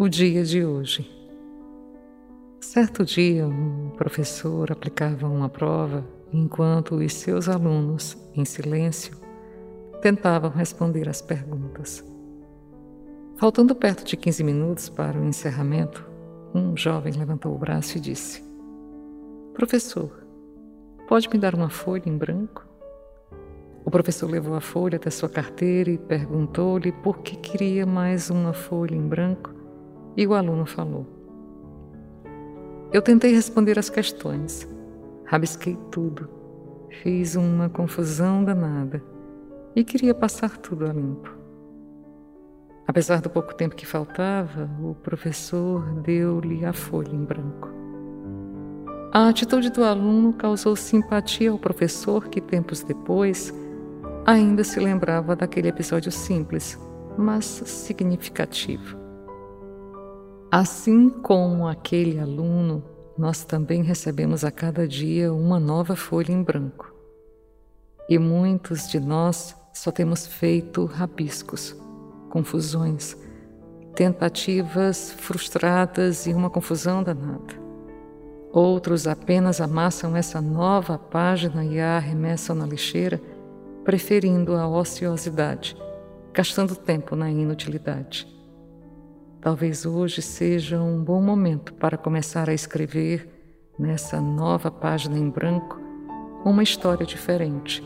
O dia de hoje. Certo dia, um professor aplicava uma prova enquanto os seus alunos, em silêncio, tentavam responder às perguntas. Faltando perto de 15 minutos para o encerramento, um jovem levantou o braço e disse: Professor, pode me dar uma folha em branco? O professor levou a folha até sua carteira e perguntou-lhe por que queria mais uma folha em branco e o aluno falou: Eu tentei responder as questões, rabisquei tudo, fiz uma confusão danada e queria passar tudo a limpo. Apesar do pouco tempo que faltava, o professor deu-lhe a folha em branco. A atitude do aluno causou simpatia ao professor, que tempos depois ainda se lembrava daquele episódio simples, mas significativo. Assim como aquele aluno, nós também recebemos a cada dia uma nova folha em branco. E muitos de nós só temos feito rabiscos, confusões, tentativas frustradas e uma confusão danada. Outros apenas amassam essa nova página e a arremessam na lixeira, preferindo a ociosidade, gastando tempo na inutilidade. Talvez hoje seja um bom momento para começar a escrever, nessa nova página em branco, uma história diferente,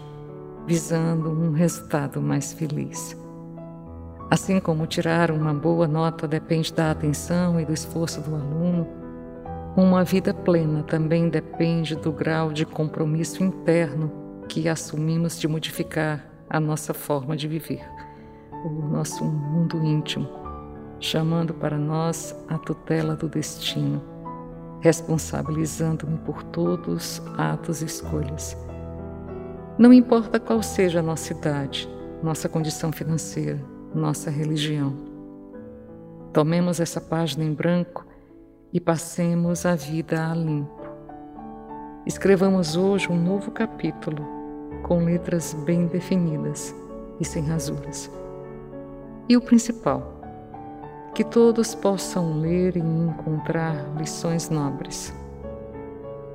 visando um resultado mais feliz. Assim como tirar uma boa nota depende da atenção e do esforço do aluno, uma vida plena também depende do grau de compromisso interno que assumimos de modificar a nossa forma de viver, o nosso mundo íntimo chamando para nós a tutela do destino, responsabilizando-me por todos atos e escolhas. Não importa qual seja a nossa idade, nossa condição financeira, nossa religião. Tomemos essa página em branco e passemos a vida a limpo. Escrevamos hoje um novo capítulo com letras bem definidas e sem rasuras. E o principal, que todos possam ler e encontrar lições nobres.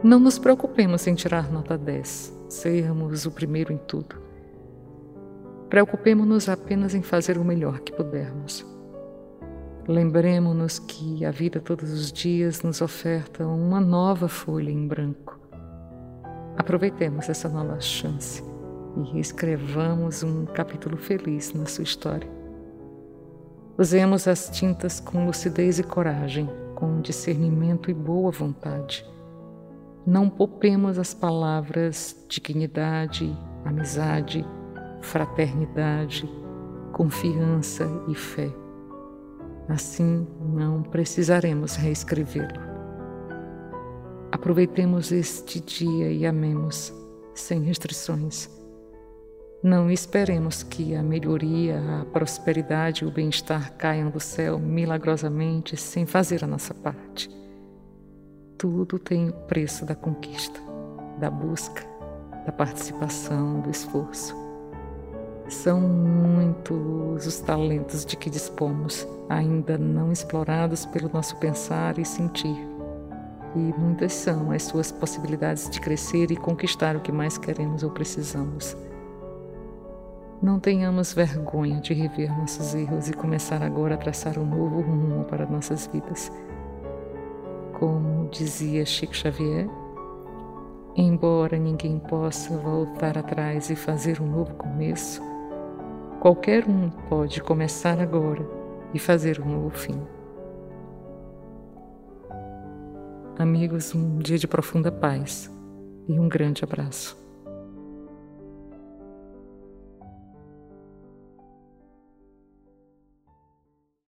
Não nos preocupemos em tirar nota 10, sermos o primeiro em tudo. Preocupemos-nos apenas em fazer o melhor que pudermos. Lembremos-nos que a vida todos os dias nos oferta uma nova folha em branco. Aproveitemos essa nova chance e escrevamos um capítulo feliz na sua história. Usemos as tintas com lucidez e coragem, com discernimento e boa vontade. Não poupemos as palavras dignidade, amizade, fraternidade, confiança e fé. Assim não precisaremos reescrevê-lo. Aproveitemos este dia e amemos, sem restrições não esperemos que a melhoria, a prosperidade e o bem-estar caiam do céu milagrosamente sem fazer a nossa parte. Tudo tem o preço da conquista, da busca, da participação, do esforço. São muitos os talentos de que dispomos, ainda não explorados pelo nosso pensar e sentir. E muitas são as suas possibilidades de crescer e conquistar o que mais queremos ou precisamos. Não tenhamos vergonha de rever nossos erros e começar agora a traçar um novo rumo para nossas vidas. Como dizia Chico Xavier, embora ninguém possa voltar atrás e fazer um novo começo, qualquer um pode começar agora e fazer um novo fim. Amigos, um dia de profunda paz e um grande abraço.